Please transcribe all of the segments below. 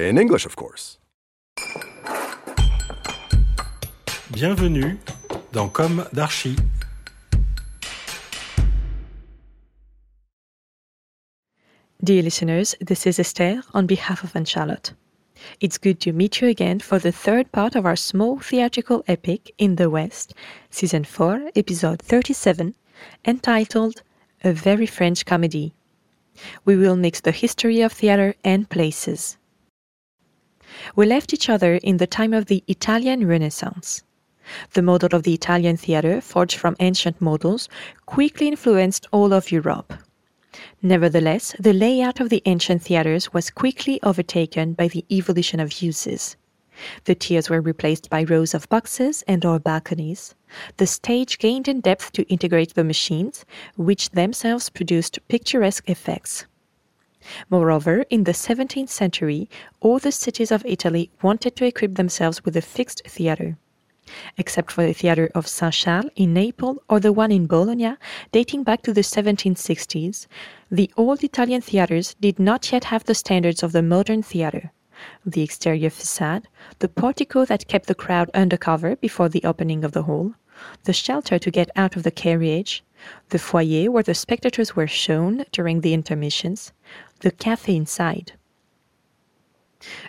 In English, of course. Bienvenue dans Comme d'Archi. Dear listeners, this is Esther on behalf of Anne Charlotte. It's good to meet you again for the third part of our small theatrical epic in the West, Season 4, Episode 37, entitled A Very French Comedy. We will mix the history of theater and places. We left each other in the time of the Italian Renaissance. The model of the Italian theater, forged from ancient models, quickly influenced all of Europe. Nevertheless, the layout of the ancient theaters was quickly overtaken by the evolution of uses. The tiers were replaced by rows of boxes and or balconies. The stage gained in depth to integrate the machines, which themselves produced picturesque effects. Moreover, in the 17th century, all the cities of Italy wanted to equip themselves with a fixed theatre except for the theatre of Saint Charles in Naples or the one in Bologna, dating back to the 1760s, the old Italian theatres did not yet have the standards of the modern theatre. The exterior facade, the portico that kept the crowd under cover before the opening of the hall, the shelter to get out of the carriage, the foyer where the spectators were shown during the intermissions, the cafe side.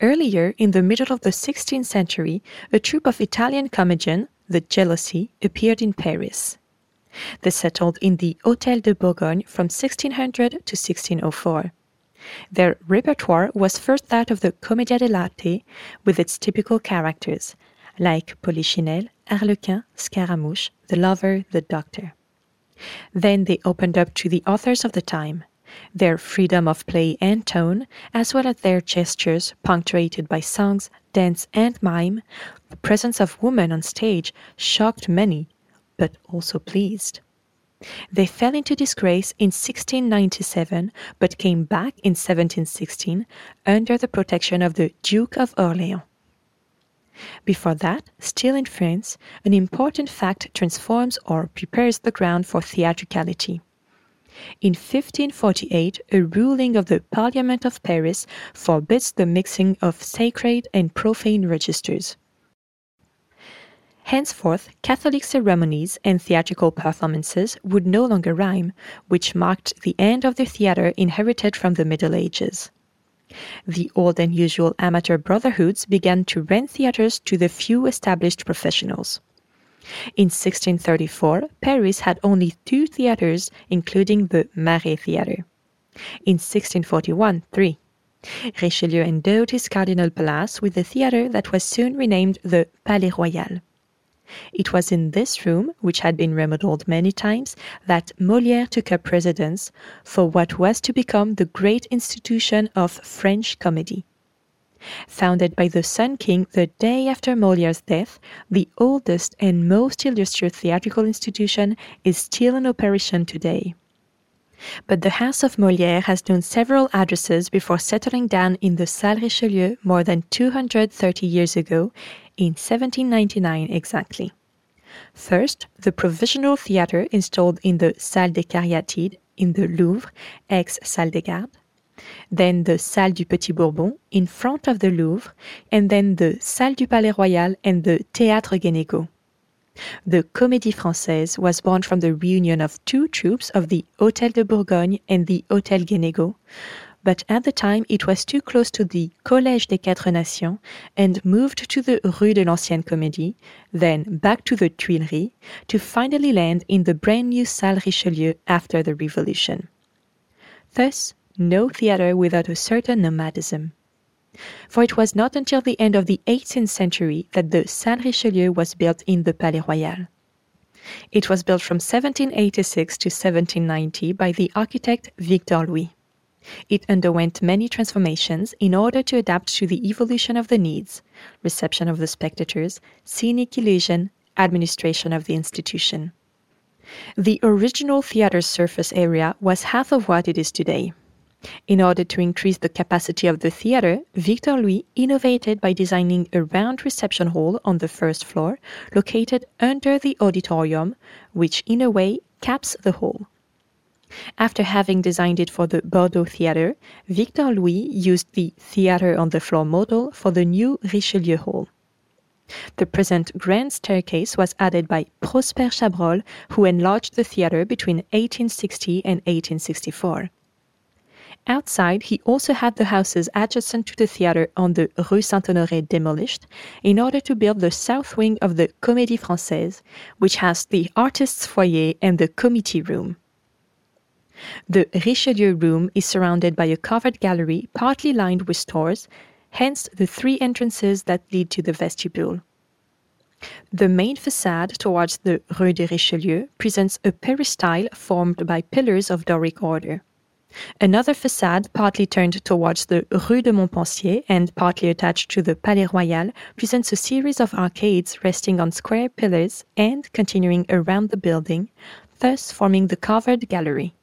Earlier, in the middle of the 16th century, a troupe of Italian comedians, the Jealousy, appeared in Paris. They settled in the Hôtel de Bourgogne from 1600 to 1604. Their repertoire was first that of the Commedia dell'arte, with its typical characters, like Polichinelle, Harlequin, Scaramouche, the lover, the doctor. Then they opened up to the authors of the time. Their freedom of play and tone, as well as their gestures punctuated by songs, dance, and mime, the presence of women on stage shocked many, but also pleased. They fell into disgrace in 1697, but came back in 1716 under the protection of the Duke of Orleans. Before that, still in France, an important fact transforms or prepares the ground for theatricality. In 1548, a ruling of the Parliament of Paris forbids the mixing of sacred and profane registers. Henceforth, Catholic ceremonies and theatrical performances would no longer rhyme, which marked the end of the theatre inherited from the Middle Ages. The old and usual amateur brotherhoods began to rent theatres to the few established professionals. In 1634, Paris had only two theatres, including the Marais Theatre. In 1641, three. Richelieu endowed his cardinal palace with a theatre that was soon renamed the Palais Royal. It was in this room, which had been remodeled many times, that Molière took up residence for what was to become the great institution of French comedy. Founded by the Sun King the day after Molière's death, the oldest and most illustrious theatrical institution is still in operation today. but the House of Molière has known several addresses before settling down in the Salle Richelieu more than 230 years ago, in 1799 exactly. First, the provisional theatre installed in the Salle des Caryatides in the Louvre, ex Salle des Gardes, then the Salle du Petit Bourbon in front of the Louvre, and then the Salle du Palais Royal and the Théâtre Guénégaud. The Comédie Française was born from the reunion of two troupes of the Hôtel de Bourgogne and the Hôtel Guénégaud, but at the time it was too close to the Collège des Quatre Nations and moved to the Rue de l'Ancienne Comédie, then back to the Tuileries, to finally land in the brand new Salle Richelieu after the Revolution. Thus, no theatre without a certain nomadism. For it was not until the end of the 18th century that the Salle Richelieu was built in the Palais Royal. It was built from 1786 to 1790 by the architect Victor Louis. It underwent many transformations in order to adapt to the evolution of the needs, reception of the spectators, scenic illusion, administration of the institution. The original theater's surface area was half of what it is today. In order to increase the capacity of the theater, Victor Louis innovated by designing a round reception hall on the first floor, located under the auditorium, which in a way caps the hall. After having designed it for the Bordeaux Theatre, Victor Louis used the theatre on the floor model for the new Richelieu Hall. The present grand staircase was added by Prosper Chabrol, who enlarged the theatre between 1860 and 1864. Outside, he also had the houses adjacent to the theatre on the Rue Saint-Honoré demolished in order to build the south wing of the Comédie Française, which has the artists' foyer and the committee room. The Richelieu room is surrounded by a covered gallery partly lined with stores, hence the three entrances that lead to the vestibule. The main facade towards the Rue de Richelieu presents a peristyle formed by pillars of Doric order. Another facade, partly turned towards the Rue de Montpensier and partly attached to the Palais Royal, presents a series of arcades resting on square pillars and continuing around the building, thus forming the covered gallery.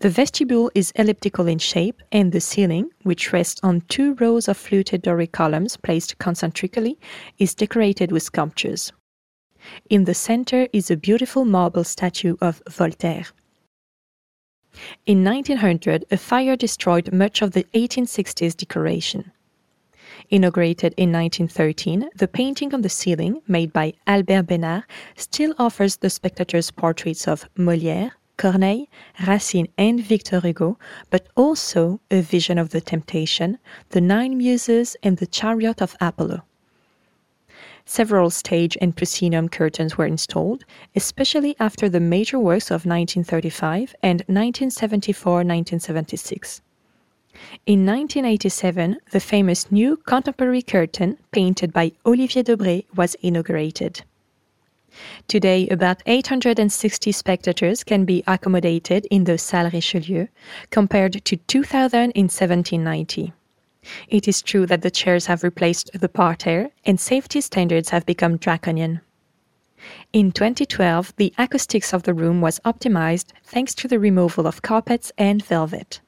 The vestibule is elliptical in shape, and the ceiling, which rests on two rows of fluted Doric columns placed concentrically, is decorated with sculptures. In the center is a beautiful marble statue of Voltaire. In 1900, a fire destroyed much of the 1860s decoration. Inaugurated in 1913, the painting on the ceiling, made by Albert Besnard, still offers the spectators portraits of Molière, Corneille, Racine, and Victor Hugo, but also a vision of the Temptation, the Nine Muses, and the Chariot of Apollo. Several stage and proscenium curtains were installed, especially after the major works of 1935 and 1974 1976. In 1987, the famous new contemporary curtain, painted by Olivier Debré, was inaugurated. Today, about 860 spectators can be accommodated in the Salle Richelieu, compared to 2,000 in 1790. It is true that the chairs have replaced the parterre and safety standards have become draconian. In 2012, the acoustics of the room was optimized thanks to the removal of carpets and velvet.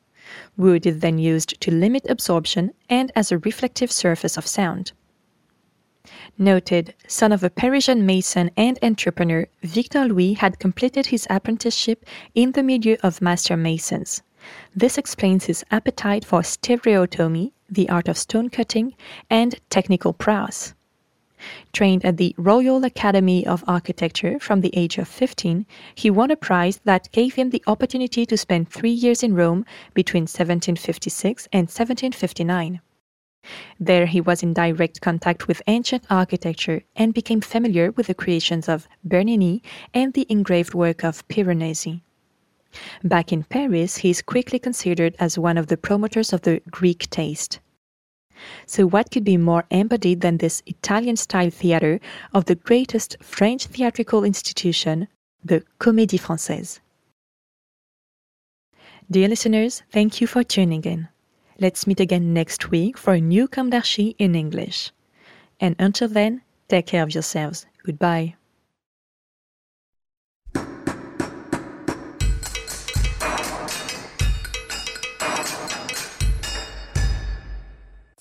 Wood is then used to limit absorption and as a reflective surface of sound. Noted son of a Parisian mason and entrepreneur, Victor Louis had completed his apprenticeship in the milieu of master masons. This explains his appetite for stereotomy, the art of stone cutting, and technical prowess. Trained at the Royal Academy of Architecture from the age of 15, he won a prize that gave him the opportunity to spend three years in Rome between 1756 and 1759. There he was in direct contact with ancient architecture and became familiar with the creations of Bernini and the engraved work of Piranesi. Back in Paris, he is quickly considered as one of the promoters of the Greek taste. So, what could be more embodied than this Italian style theater of the greatest French theatrical institution, the Comédie Française? Dear listeners, thank you for tuning in. Let's meet again next week for a new Comme d'Archi in English. And until then, take care of yourselves. Goodbye.